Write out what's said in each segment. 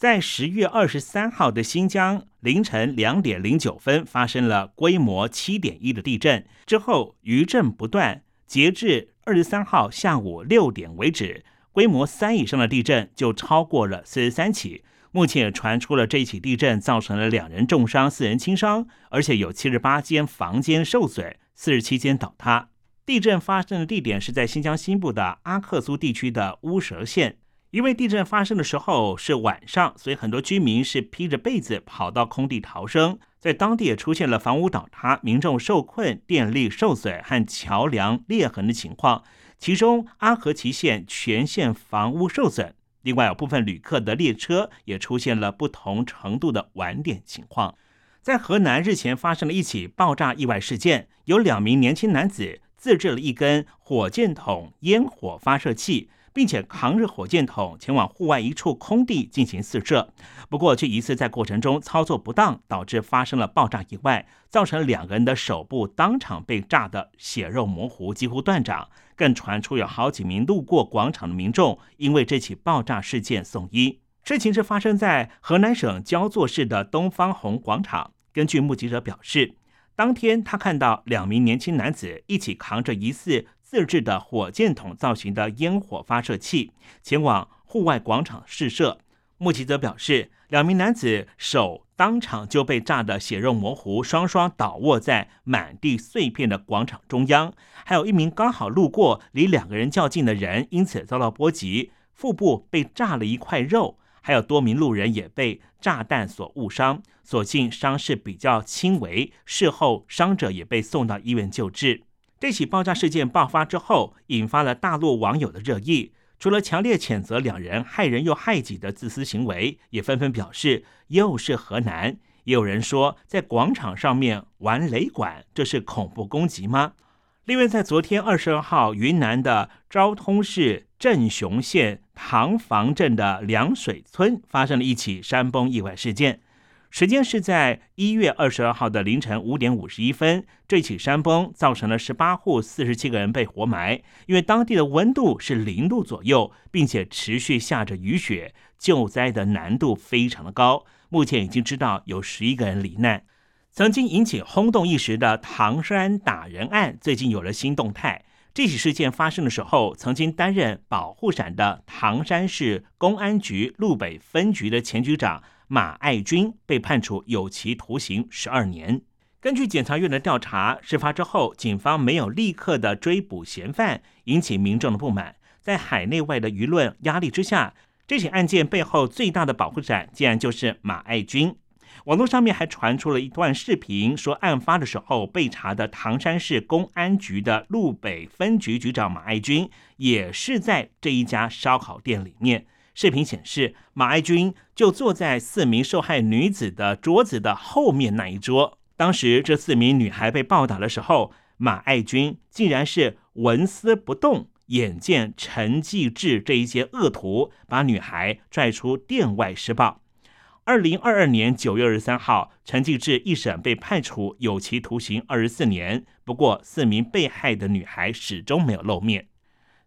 在十月二十三号的新疆凌晨两点零九分发生了规模七点一的地震，之后余震不断，截至二十三号下午六点为止，规模三以上的地震就超过了四十三起。目前也传出了这一起地震造成了两人重伤、四人轻伤，而且有七十八间房间受损，四十七间倒塌。地震发生的地点是在新疆西部的阿克苏地区的乌什县。因为地震发生的时候是晚上，所以很多居民是披着被子跑到空地逃生。在当地也出现了房屋倒塌、民众受困、电力受损和桥梁裂痕的情况。其中阿合奇县全县房屋受损，另外有部分旅客的列车也出现了不同程度的晚点情况。在河南日前发生了一起爆炸意外事件，有两名年轻男子。自制了一根火箭筒烟火发射器，并且扛着火箭筒前往户外一处空地进行试射。不过，却疑似在过程中操作不当，导致发生了爆炸意外，造成两个人的手部当场被炸得血肉模糊，几乎断掌。更传出有好几名路过广场的民众因为这起爆炸事件送医。事情是发生在河南省焦作市的东方红广场。根据目击者表示。当天，他看到两名年轻男子一起扛着疑似自制的火箭筒造型的烟火发射器，前往户外广场试射。目击者表示，两名男子手当场就被炸得血肉模糊，双双倒卧在满地碎片的广场中央。还有一名刚好路过、离两个人较近的人，因此遭到波及，腹部被炸了一块肉。还有多名路人也被炸弹所误伤，所幸伤势比较轻微。事后，伤者也被送到医院救治。这起爆炸事件爆发之后，引发了大陆网友的热议。除了强烈谴责两人害人又害己的自私行为，也纷纷表示又是河南。也有人说，在广场上面玩雷管，这是恐怖攻击吗？另外，在昨天二十二号，云南的昭通市镇雄县。塘房镇的凉水村发生了一起山崩意外事件，时间是在一月二十二号的凌晨五点五十一分。这起山崩造成了十八户四十七个人被活埋，因为当地的温度是零度左右，并且持续下着雨雪，救灾的难度非常的高。目前已经知道有十一个人罹难。曾经引起轰动一时的唐山打人案，最近有了新动态。这起事件发生的时候，曾经担任保护伞的唐山市公安局路北分局的前局长马爱军被判处有期徒刑十二年。根据检察院的调查，事发之后，警方没有立刻的追捕嫌犯，引起民众的不满。在海内外的舆论压力之下，这起案件背后最大的保护伞，竟然就是马爱军。网络上面还传出了一段视频，说案发的时候被查的唐山市公安局的路北分局局长马爱军也是在这一家烧烤店里面。视频显示，马爱军就坐在四名受害女子的桌子的后面那一桌。当时这四名女孩被暴打的时候，马爱军竟然是纹丝不动，眼见陈继志这一些恶徒把女孩拽出店外施暴。二零二二年九月二十三号，陈继志一审被判处有期徒刑二十四年。不过，四名被害的女孩始终没有露面。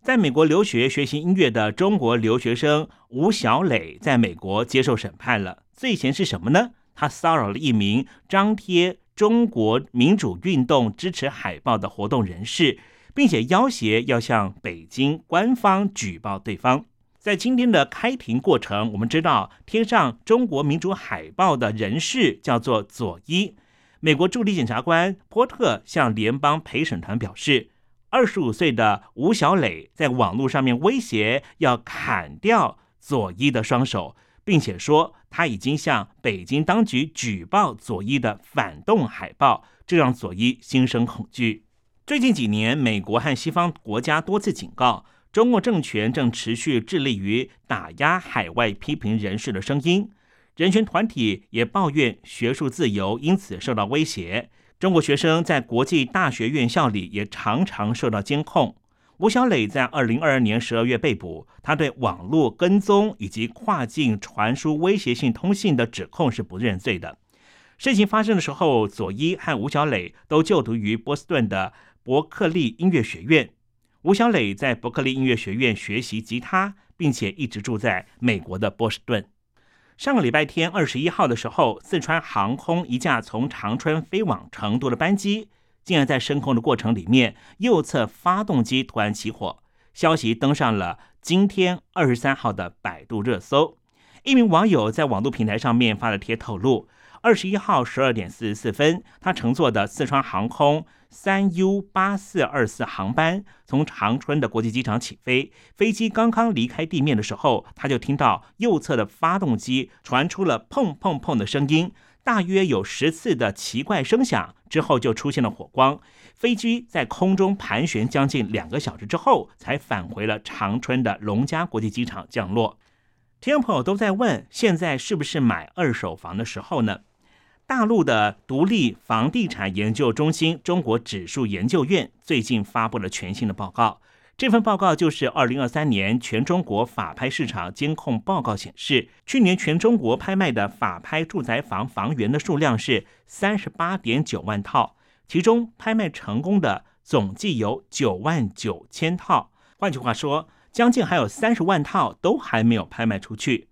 在美国留学学习音乐的中国留学生吴小磊，在美国接受审判了。罪嫌是什么呢？他骚扰了一名张贴中国民主运动支持海报的活动人士，并且要挟要向北京官方举报对方。在今天的开庭过程，我们知道贴上中国民主海报的人士叫做佐伊。美国助理检察官波特向联邦陪审团表示，二十五岁的吴小磊在网络上面威胁要砍掉佐伊的双手，并且说他已经向北京当局举报佐伊的反动海报，这让佐伊心生恐惧。最近几年，美国和西方国家多次警告。中共政权正持续致力于打压海外批评人士的声音。人权团体也抱怨学术自由因此受到威胁。中国学生在国际大学院校里也常常受到监控。吴小磊在二零二二年十二月被捕，他对网络跟踪以及跨境传输威胁性通信的指控是不认罪的。事情发生的时候，佐伊和吴小磊都就读于波士顿的伯克利音乐学院。吴小磊在伯克利音乐学院学习吉他，并且一直住在美国的波士顿。上个礼拜天二十一号的时候，四川航空一架从长春飞往成都的班机，竟然在升空的过程里面，右侧发动机突然起火。消息登上了今天二十三号的百度热搜。一名网友在网络平台上面发了帖透露。二十一号十二点四十四分，他乘坐的四川航空三 U 八四二四航班从长春的国际机场起飞。飞机刚刚离开地面的时候，他就听到右侧的发动机传出了砰砰砰的声音，大约有十次的奇怪声响。之后就出现了火光。飞机在空中盘旋将近两个小时之后，才返回了长春的龙嘉国际机场降落。听众朋友都在问，现在是不是买二手房的时候呢？大陆的独立房地产研究中心中国指数研究院最近发布了全新的报告。这份报告就是二零二三年全中国法拍市场监控报告显示，去年全中国拍卖的法拍住宅房房源的数量是三十八点九万套，其中拍卖成功的总计有九万九千套。换句话说，将近还有三十万套都还没有拍卖出去。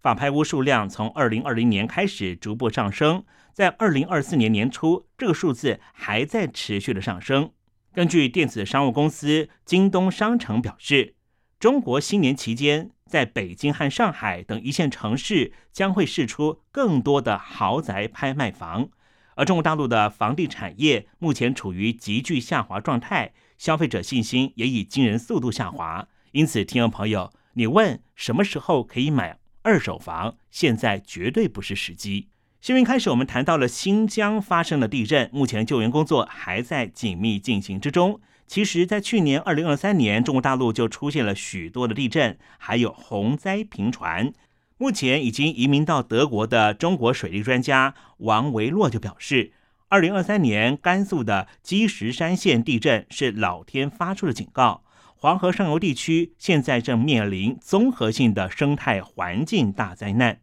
法拍屋数量从二零二零年开始逐步上升，在二零二四年年初，这个数字还在持续的上升。根据电子商务公司京东商城表示，中国新年期间，在北京和上海等一线城市将会释出更多的豪宅拍卖房，而中国大陆的房地产业目前处于急剧下滑状态，消费者信心也以惊人速度下滑。因此，听众朋友，你问什么时候可以买？二手房现在绝对不是时机。新闻开始，我们谈到了新疆发生了地震，目前救援工作还在紧密进行之中。其实，在去年二零二三年，中国大陆就出现了许多的地震，还有洪灾频传。目前已经移民到德国的中国水利专家王维洛就表示，二零二三年甘肃的积石山县地震是老天发出的警告。黄河上游地区现在正面临综合性的生态环境大灾难。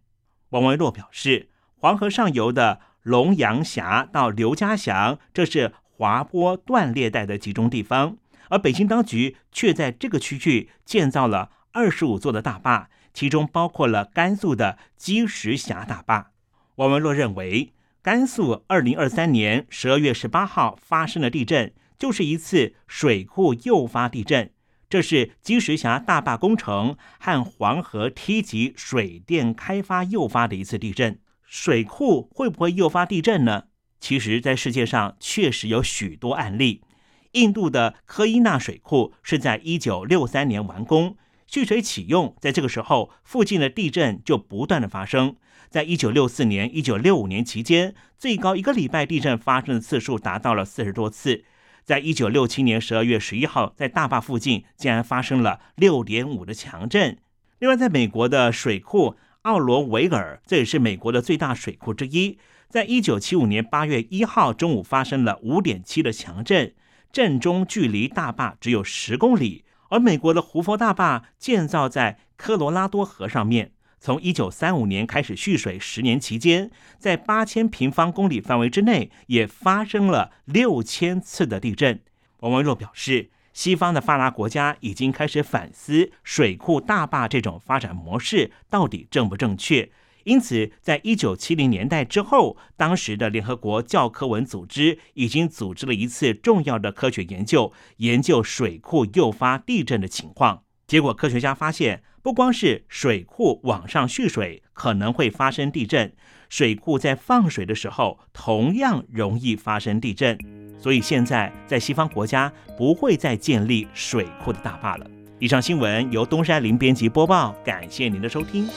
王维洛表示，黄河上游的龙阳峡到刘家祥，这是滑坡断裂带的集中地方，而北京当局却在这个区域建造了二十五座的大坝，其中包括了甘肃的积石峡大坝。王维洛认为，甘肃二零二三年十二月十八号发生的地震，就是一次水库诱发地震。这是积石峡大坝工程和黄河梯级水电开发诱发的一次地震。水库会不会诱发地震呢？其实，在世界上确实有许多案例。印度的科伊纳水库是在一九六三年完工，蓄水启用，在这个时候，附近的地震就不断的发生。在一九六四年、一九六五年期间，最高一个礼拜地震发生的次数达到了四十多次。在一九六七年十二月十一号，在大坝附近竟然发生了六点五的强震。另外，在美国的水库奥罗维尔，这也是美国的最大水库之一，在一九七五年八月一号中午发生了五点七的强震，震中距离大坝只有十公里。而美国的胡佛大坝建造在科罗拉多河上面。从一九三五年开始蓄水，十年期间，在八千平方公里范围之内，也发生了六千次的地震。王文若表示，西方的发达国家已经开始反思水库大坝这种发展模式到底正不正确。因此，在一九七零年代之后，当时的联合国教科文组织已经组织了一次重要的科学研究，研究水库诱发地震的情况。结果，科学家发现。不光是水库往上蓄水可能会发生地震，水库在放水的时候同样容易发生地震。所以现在在西方国家不会再建立水库的大坝了。以上新闻由东山林编辑播报，感谢您的收听。